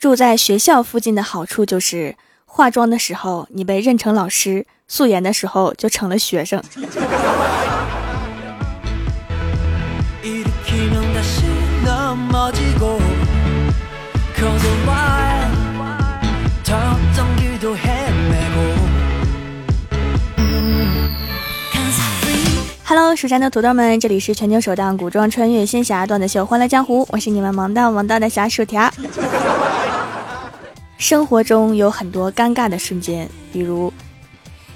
住在学校附近的好处就是，化妆的时候你被认成老师，素颜的时候就成了学生。蜀山的土豆们，这里是全球首档古装穿越仙侠段子秀《欢乐江湖》，我是你们萌到萌到的小薯条。生活中有很多尴尬的瞬间，比如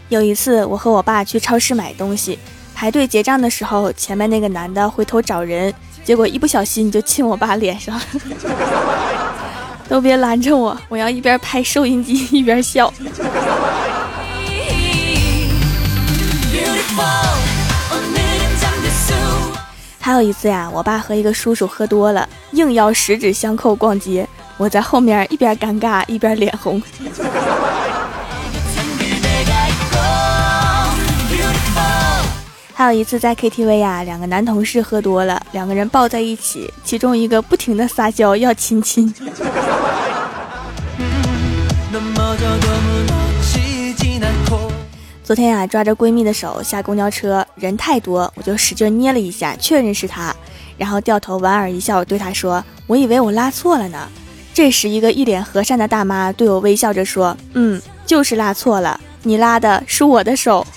有一次我和我爸去超市买东西，排队结账的时候，前面那个男的回头找人，结果一不小心就亲我爸脸上。都别拦着我，我要一边拍收音机一边笑。还有一次呀，我爸和一个叔叔喝多了，硬要十指相扣逛街，我在后面一边尴尬一边脸红。还有一次在 KTV 呀，两个男同事喝多了，两个人抱在一起，其中一个不停的撒娇要亲亲。昨天啊，抓着闺蜜的手下公交车，人太多，我就使劲捏了一下，确认是她，然后掉头莞尔一笑，对她说：“我以为我拉错了呢。”这时，一个一脸和善的大妈对我微笑着说：“嗯，就是拉错了，你拉的是我的手。”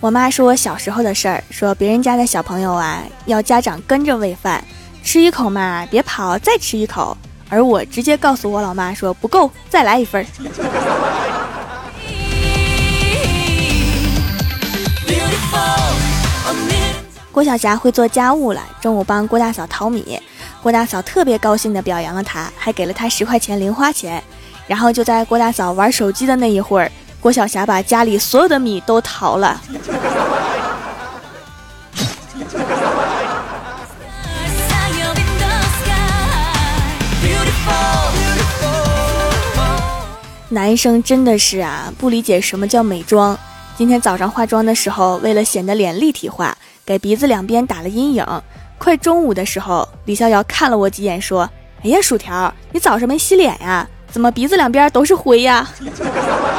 我妈说我小时候的事儿，说别人家的小朋友啊，要家长跟着喂饭。吃一口嘛，别跑，再吃一口。而我直接告诉我老妈说不够，再来一份儿。郭晓霞会做家务了，中午帮郭大嫂淘米，郭大嫂特别高兴的表扬了她，还给了她十块钱零花钱。然后就在郭大嫂玩手机的那一会儿，郭晓霞把家里所有的米都淘了。男生真的是啊，不理解什么叫美妆。今天早上化妆的时候，为了显得脸立体化，给鼻子两边打了阴影。快中午的时候，李逍遥看了我几眼，说：“哎呀，薯条，你早上没洗脸呀？怎么鼻子两边都是灰呀？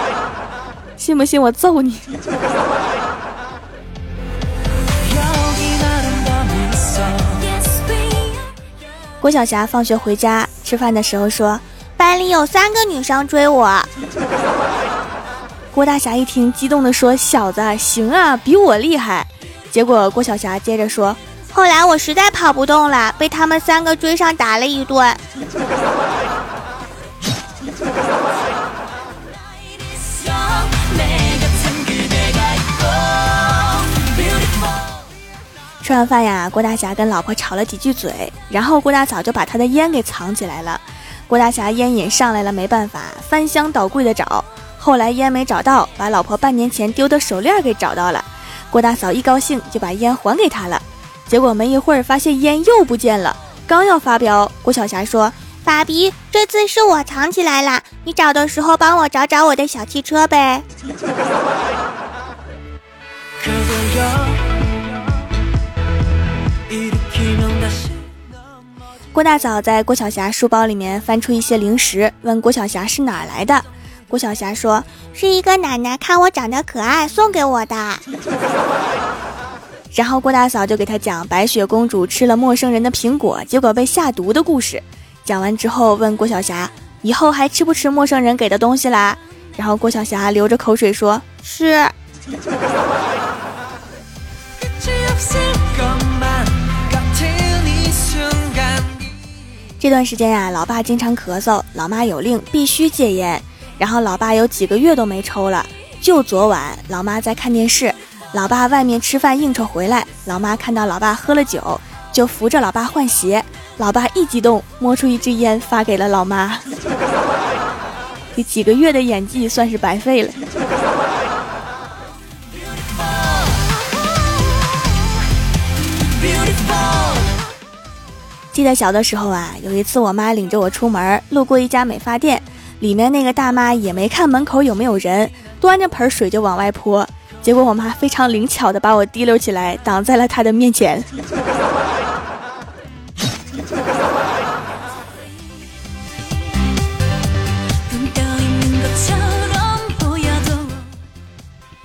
信不信我揍你？”郭晓霞放学回家吃饭的时候说。班里有三个女生追我，郭大侠一听，激动地说：“小子，行啊，比我厉害。”结果郭晓霞接着说：“后来我实在跑不动了，被他们三个追上打了一顿。”吃完饭呀，郭大侠跟老婆吵了几句嘴，然后郭大嫂就把他的烟给藏起来了。郭大侠烟瘾上来了，没办法，翻箱倒柜的找，后来烟没找到，把老婆半年前丢的手链给找到了。郭大嫂一高兴就把烟还给他了，结果没一会儿发现烟又不见了。刚要发飙，郭小霞说：“爸比，这次是我藏起来了，你找的时候帮我找找我的小汽车呗。”郭大嫂在郭晓霞书包里面翻出一些零食，问郭晓霞是哪儿来的。郭晓霞说：“是一个奶奶看我长得可爱，送给我的。”然后郭大嫂就给他讲白雪公主吃了陌生人的苹果，结果被下毒的故事。讲完之后问郭晓霞：“以后还吃不吃陌生人给的东西啦？”然后郭晓霞流着口水说：“是。” 这段时间呀，老爸经常咳嗽，老妈有令必须戒烟，然后老爸有几个月都没抽了。就昨晚，老妈在看电视，老爸外面吃饭应酬回来，老妈看到老爸喝了酒，就扶着老爸换鞋。老爸一激动，摸出一支烟发给了老妈。这几个月的演技算是白费了。记得小的时候啊，有一次我妈领着我出门，路过一家美发店，里面那个大妈也没看门口有没有人，端着盆水就往外泼。结果我妈非常灵巧的把我提溜起来，挡在了她的面前。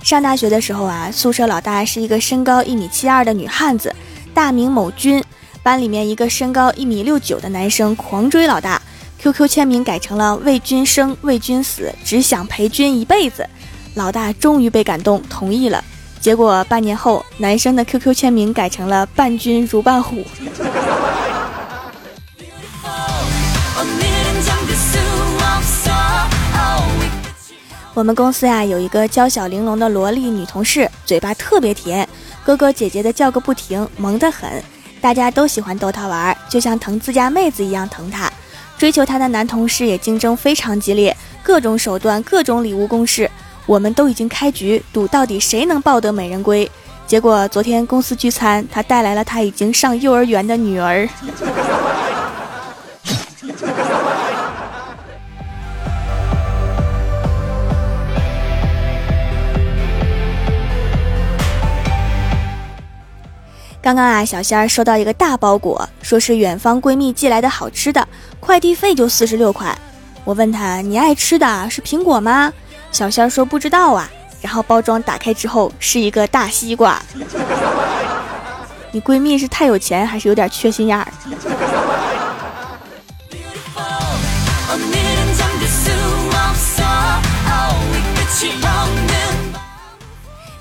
上大学的时候啊，宿舍老大是一个身高一米七二的女汉子，大名某君。班里面一个身高一米六九的男生狂追老大，QQ 签名改成了为君生为君死，只想陪君一辈子。老大终于被感动，同意了。结果半年后，男生的 QQ 签名改成了伴君如伴虎。我们公司呀有一个娇小玲珑的萝莉女同事，嘴巴特别甜，哥哥姐姐的叫个不停，萌得很。大家都喜欢逗她玩，就像疼自家妹子一样疼她。追求她的男同事也竞争非常激烈，各种手段，各种礼物攻势。我们都已经开局赌到底谁能抱得美人归。结果昨天公司聚餐，他带来了他已经上幼儿园的女儿。刚刚啊，小仙儿收到一个大包裹，说是远方闺蜜寄来的好吃的，快递费就四十六块。我问她，你爱吃的是苹果吗？小仙儿说不知道啊。然后包装打开之后是一个大西瓜。你闺蜜是太有钱，还是有点缺心眼儿？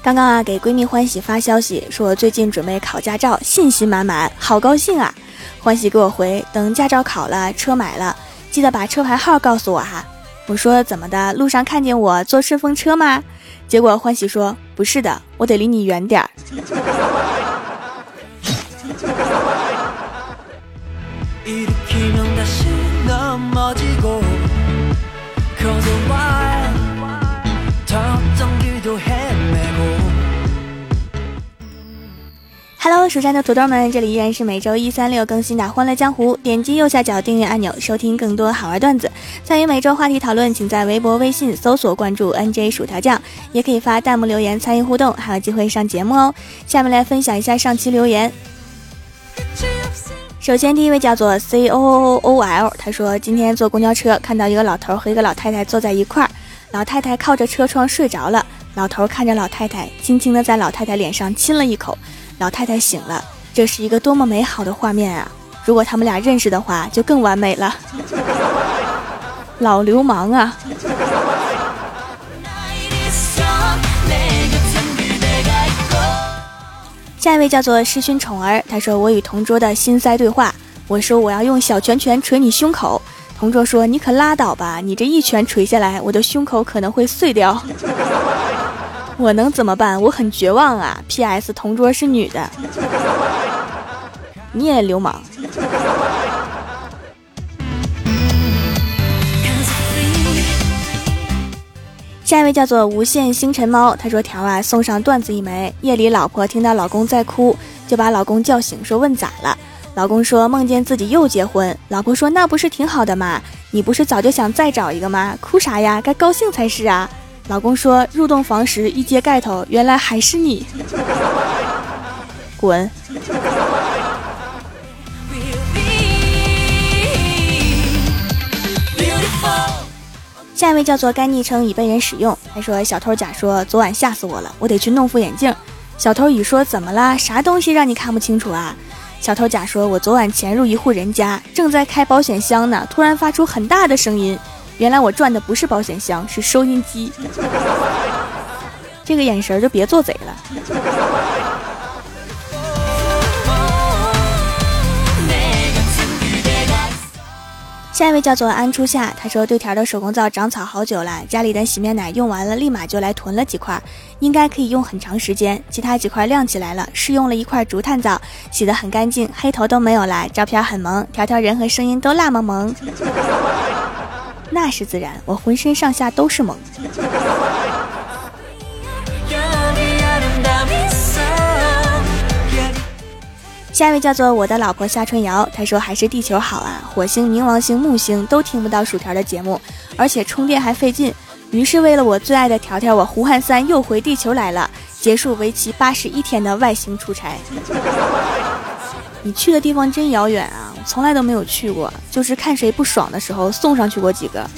刚刚啊，给闺蜜欢喜发消息，说我最近准备考驾照，信心满满，好高兴啊！欢喜给我回，等驾照考了，车买了，记得把车牌号告诉我哈。我说怎么的，路上看见我坐顺风车吗？结果欢喜说不是的，我得离你远点儿。Hello，蜀山的土豆们，这里依然是每周一、三、六更新的《欢乐江湖》。点击右下角订阅按钮，收听更多好玩段子。参与每周话题讨论，请在微博、微信搜索关注 NJ 薯条酱，也可以发弹幕留言参与互动，还有机会上节目哦。下面来分享一下上期留言。首先，第一位叫做 C O O O L，他说今天坐公交车看到一个老头和一个老太太坐在一块儿，老太太靠着车窗睡着了，老头看着老太太，轻轻的在老太太脸上亲了一口。老太太醒了，这是一个多么美好的画面啊！如果他们俩认识的话，就更完美了。老流氓啊！下一位叫做师勋宠儿，他说：“我与同桌的心塞对话，我说我要用小拳拳捶你胸口，同桌说你可拉倒吧，你这一拳捶下来，我的胸口可能会碎掉。”我能怎么办？我很绝望啊！P.S. 同桌是女的，你也流氓。下一位叫做无限星辰猫，他说：“条啊，送上段子一枚。夜里老婆听到老公在哭，就把老公叫醒，说问咋了？老公说梦见自己又结婚。老婆说那不是挺好的吗？你不是早就想再找一个吗？哭啥呀？该高兴才是啊！”老公说：“入洞房时一揭盖头，原来还是你。”滚！下一位叫做该昵称已被人使用。他说：“小偷甲说昨晚吓死我了，我得去弄副眼镜。”小偷乙说：“怎么啦？啥东西让你看不清楚啊？”小偷甲说：“我昨晚潜入一户人家，正在开保险箱呢，突然发出很大的声音。”原来我转的不是保险箱，是收音机。这个眼神就别做贼了。下一位叫做安初夏，他说对条的手工皂长草好久了，家里的洗面奶用完了，立马就来囤了几块，应该可以用很长时间。其他几块亮起来了，试用了一块竹炭皂，洗得很干净，黑头都没有了，照片很萌，条条人和声音都辣萌萌。那是自然，我浑身上下都是萌。下一位叫做我的老婆夏春瑶，她说还是地球好啊，火星、冥王星、木星都听不到薯条的节目，而且充电还费劲。于是为了我最爱的条条，我胡汉三又回地球来了，结束为期八十一天的外星出差。你去的地方真遥远啊，从来都没有去过，就是看谁不爽的时候送上去过几个。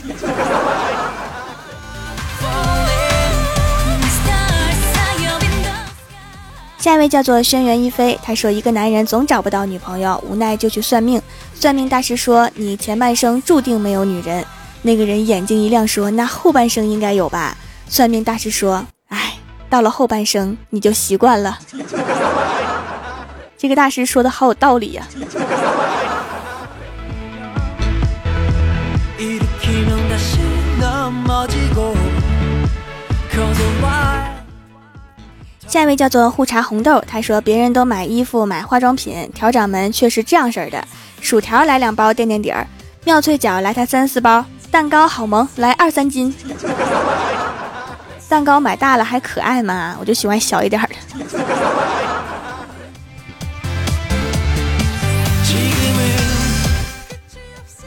下一位叫做轩辕一飞，他说一个男人总找不到女朋友，无奈就去算命。算命大师说你前半生注定没有女人。那个人眼睛一亮说那后半生应该有吧。算命大师说哎，到了后半生你就习惯了。这个大师说的好有道理呀。下一位叫做护茶红豆，他说别人都买衣服买化妆品，调掌门却是这样式的：薯条来两包垫垫底儿，妙脆角来它三四包，蛋糕好萌来二三斤。蛋糕买大了还可爱吗？我就喜欢小一点的。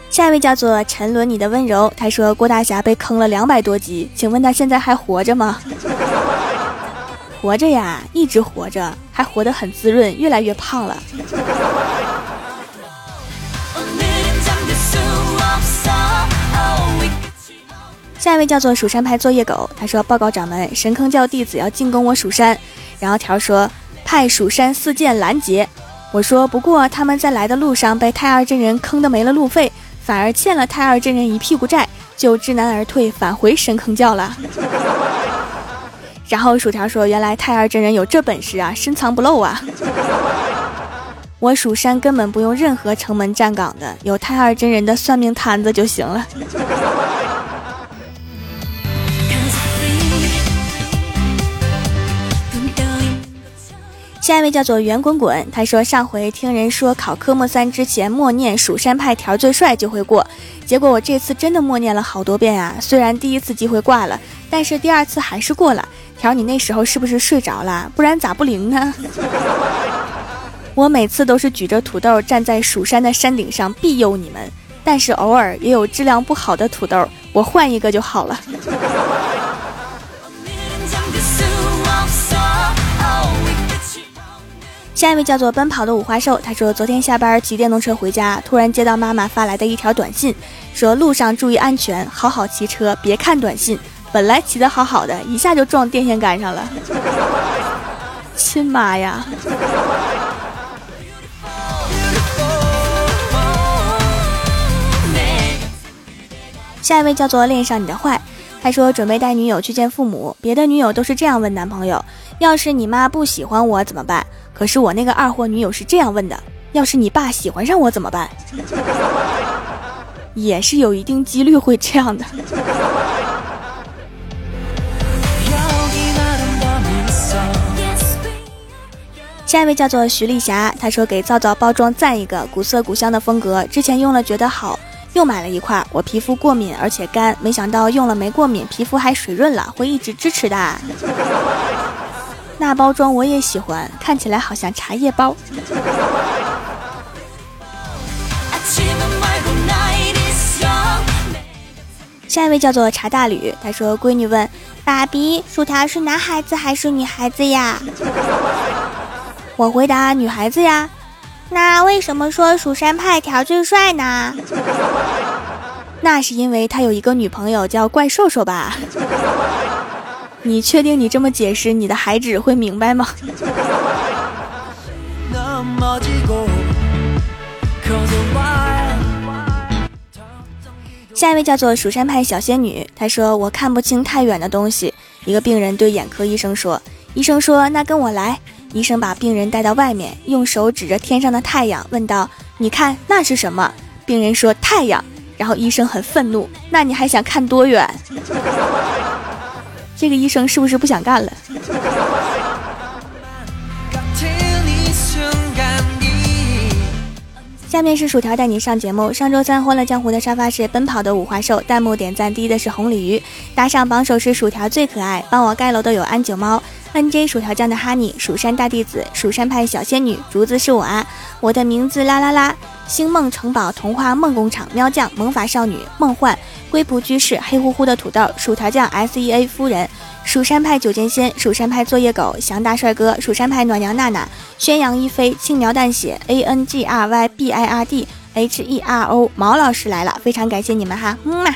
下一位叫做沉沦你的温柔，他说郭大侠被坑了两百多集，请问他现在还活着吗？活着呀，一直活着，还活得很滋润，越来越胖了。下一位叫做蜀山派作业狗，他说：“报告掌门，神坑教弟子要进攻我蜀山。”然后条说：“派蜀山四剑拦截。”我说：“不过他们在来的路上被太二真人坑的没了路费，反而欠了太二真人一屁股债，就知难而退，返回神坑教了。”然后薯条说：“原来太二真人有这本事啊，深藏不露啊！我蜀山根本不用任何城门站岗的，有太二真人的算命摊子就行了。”下一位叫做圆滚滚，他说上回听人说考科目三之前默念蜀山派条最帅就会过，结果我这次真的默念了好多遍啊！虽然第一次机会挂了，但是第二次还是过了。条，你那时候是不是睡着了？不然咋不灵呢？我每次都是举着土豆站在蜀山的山顶上庇佑你们，但是偶尔也有质量不好的土豆，我换一个就好了。下一位叫做奔跑的五花兽，他说昨天下班骑电动车回家，突然接到妈妈发来的一条短信，说路上注意安全，好好骑车，别看短信。本来骑得好好的，一下就撞电线杆上了，亲妈呀！下一位叫做恋上你的坏，他说准备带女友去见父母，别的女友都是这样问男朋友：要是你妈不喜欢我怎么办？可是我那个二货女友是这样问的：要是你爸喜欢上我怎么办？也是有一定几率会这样的。下一位叫做徐丽霞，她说给皂皂包装赞一个，古色古香的风格，之前用了觉得好，又买了一块。我皮肤过敏而且干，没想到用了没过敏，皮肤还水润了，会一直支持的。那包装我也喜欢，看起来好像茶叶包。下一位叫做茶大吕，他说闺女问爸比，薯条是男孩子还是女孩子呀？我回答女孩子呀，那为什么说蜀山派条最帅呢？那是因为他有一个女朋友叫怪兽兽吧？你确定你这么解释，你的孩子会明白吗？下一位叫做蜀山派小仙女，她说我看不清太远的东西。一个病人对眼科医生说，医生说那跟我来。医生把病人带到外面，用手指着天上的太阳，问道：“你看那是什么？”病人说：“太阳。”然后医生很愤怒：“那你还想看多远？”这个医生是不是不想干了？下面是薯条带你上节目。上周三《欢乐江湖》的沙发是奔跑的五花兽，弹幕点赞低的是红鲤鱼，打赏榜首是薯条最可爱，帮我盖楼的有安九猫。NJ 薯条酱的 Honey，蜀山大弟子，蜀山派小仙女，竹子是我啊，我的名字啦啦啦，星梦城堡童话梦工厂，喵酱萌法少女，梦幻龟仆居士，黑乎乎的土豆，薯条酱 SEA 夫人，蜀山派九剑仙，蜀山派作业狗，翔大帅哥，蜀山派暖阳娜娜，宣扬一飞，轻描淡写，ANGRYBIRDHERO，毛老师来了，非常感谢你们哈，嗯嘛。